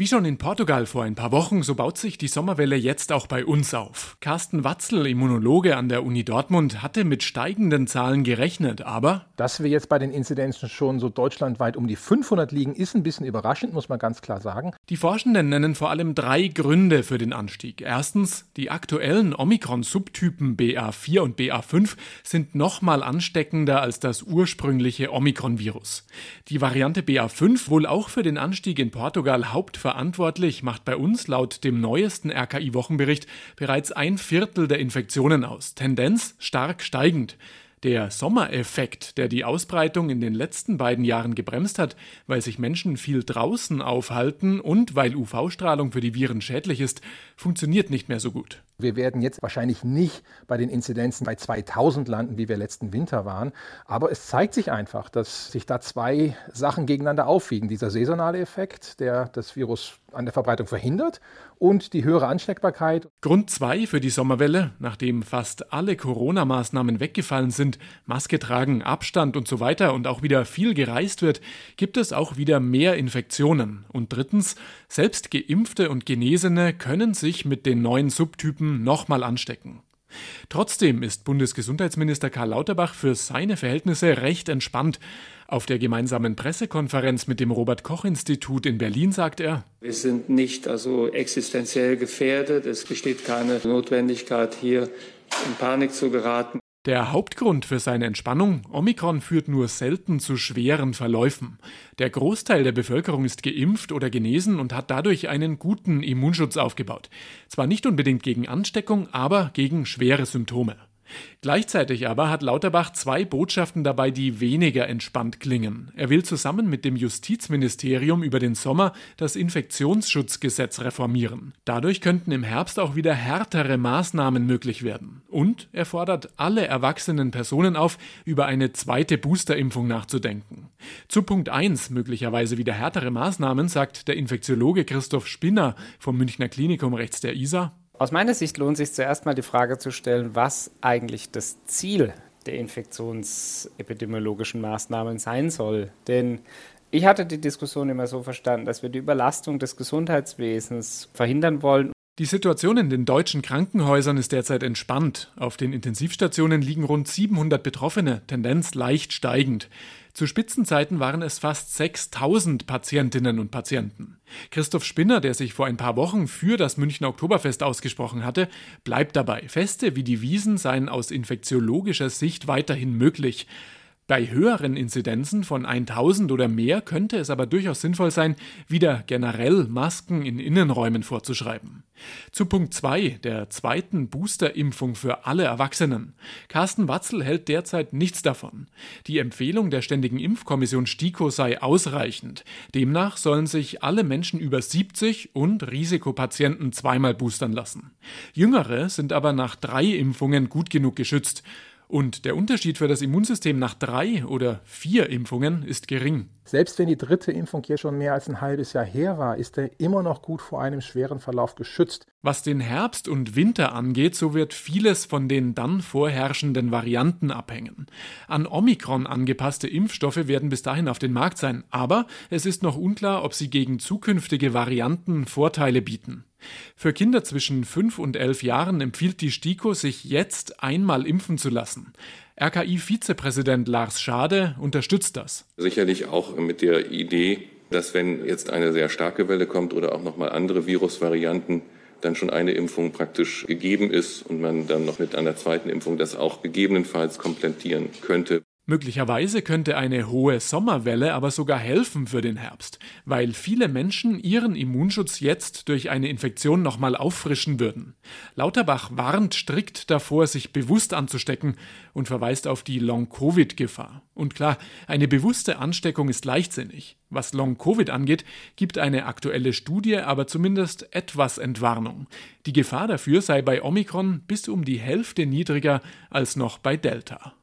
Wie schon in Portugal vor ein paar Wochen, so baut sich die Sommerwelle jetzt auch bei uns auf. Carsten Watzel, Immunologe an der Uni Dortmund, hatte mit steigenden Zahlen gerechnet, aber... Dass wir jetzt bei den Inzidenzen schon so deutschlandweit um die 500 liegen, ist ein bisschen überraschend, muss man ganz klar sagen. Die Forschenden nennen vor allem drei Gründe für den Anstieg. Erstens, die aktuellen Omikron-Subtypen BA4 und BA5 sind nochmal ansteckender als das ursprüngliche Omikron-Virus. Die Variante BA5 wohl auch für den Anstieg in Portugal hauptverantwortlich verantwortlich macht bei uns laut dem neuesten RKI-Wochenbericht bereits ein Viertel der Infektionen aus. Tendenz stark steigend. Der Sommereffekt, der die Ausbreitung in den letzten beiden Jahren gebremst hat, weil sich Menschen viel draußen aufhalten und weil UV-Strahlung für die Viren schädlich ist, funktioniert nicht mehr so gut. Wir werden jetzt wahrscheinlich nicht bei den Inzidenzen bei 2000 landen, wie wir letzten Winter waren. Aber es zeigt sich einfach, dass sich da zwei Sachen gegeneinander aufwiegen. Dieser saisonale Effekt, der das Virus an der Verbreitung verhindert und die höhere Ansteckbarkeit. Grund zwei für die Sommerwelle, nachdem fast alle Corona-Maßnahmen weggefallen sind, Maske tragen, Abstand und so weiter und auch wieder viel gereist wird, gibt es auch wieder mehr Infektionen. Und drittens, selbst Geimpfte und Genesene können sich mit den neuen Subtypen nochmal anstecken. Trotzdem ist Bundesgesundheitsminister Karl Lauterbach für seine Verhältnisse recht entspannt. Auf der gemeinsamen Pressekonferenz mit dem Robert Koch Institut in Berlin sagt er, wir sind nicht also existenziell gefährdet. Es besteht keine Notwendigkeit, hier in Panik zu geraten. Der Hauptgrund für seine Entspannung, Omikron führt nur selten zu schweren Verläufen. Der Großteil der Bevölkerung ist geimpft oder genesen und hat dadurch einen guten Immunschutz aufgebaut. Zwar nicht unbedingt gegen Ansteckung, aber gegen schwere Symptome. Gleichzeitig aber hat Lauterbach zwei Botschaften dabei, die weniger entspannt klingen. Er will zusammen mit dem Justizministerium über den Sommer das Infektionsschutzgesetz reformieren. Dadurch könnten im Herbst auch wieder härtere Maßnahmen möglich werden. Und er fordert alle erwachsenen Personen auf, über eine zweite Boosterimpfung nachzudenken. Zu Punkt 1, möglicherweise wieder härtere Maßnahmen, sagt der Infektiologe Christoph Spinner vom Münchner Klinikum rechts der ISA. Aus meiner Sicht lohnt sich zuerst mal die Frage zu stellen, was eigentlich das Ziel der infektionsepidemiologischen Maßnahmen sein soll. Denn ich hatte die Diskussion immer so verstanden, dass wir die Überlastung des Gesundheitswesens verhindern wollen. Die Situation in den deutschen Krankenhäusern ist derzeit entspannt. Auf den Intensivstationen liegen rund 700 Betroffene, Tendenz leicht steigend. Zu Spitzenzeiten waren es fast 6000 Patientinnen und Patienten. Christoph Spinner, der sich vor ein paar Wochen für das Münchner Oktoberfest ausgesprochen hatte, bleibt dabei. Feste wie die Wiesen seien aus infektiologischer Sicht weiterhin möglich. Bei höheren Inzidenzen von 1000 oder mehr könnte es aber durchaus sinnvoll sein, wieder generell Masken in Innenräumen vorzuschreiben. Zu Punkt 2, der zweiten Boosterimpfung für alle Erwachsenen. Carsten Watzel hält derzeit nichts davon. Die Empfehlung der Ständigen Impfkommission STIKO sei ausreichend. Demnach sollen sich alle Menschen über 70 und Risikopatienten zweimal boostern lassen. Jüngere sind aber nach drei Impfungen gut genug geschützt. Und der Unterschied für das Immunsystem nach drei oder vier Impfungen ist gering. Selbst wenn die dritte Impfung hier schon mehr als ein halbes Jahr her war, ist er immer noch gut vor einem schweren Verlauf geschützt. Was den Herbst und Winter angeht, so wird vieles von den dann vorherrschenden Varianten abhängen. An Omikron angepasste Impfstoffe werden bis dahin auf den Markt sein, aber es ist noch unklar, ob sie gegen zukünftige Varianten Vorteile bieten. Für Kinder zwischen 5 und 11 Jahren empfiehlt die STIKO, sich jetzt einmal impfen zu lassen. RKI-Vizepräsident Lars Schade unterstützt das. Sicherlich auch mit der Idee, dass wenn jetzt eine sehr starke Welle kommt oder auch nochmal andere Virusvarianten, dann schon eine Impfung praktisch gegeben ist und man dann noch mit einer zweiten Impfung das auch gegebenenfalls komplettieren könnte. Möglicherweise könnte eine hohe Sommerwelle aber sogar helfen für den Herbst, weil viele Menschen ihren Immunschutz jetzt durch eine Infektion nochmal auffrischen würden. Lauterbach warnt strikt davor, sich bewusst anzustecken und verweist auf die Long-Covid-Gefahr. Und klar, eine bewusste Ansteckung ist leichtsinnig. Was Long-Covid angeht, gibt eine aktuelle Studie aber zumindest etwas Entwarnung. Die Gefahr dafür sei bei Omikron bis um die Hälfte niedriger als noch bei Delta.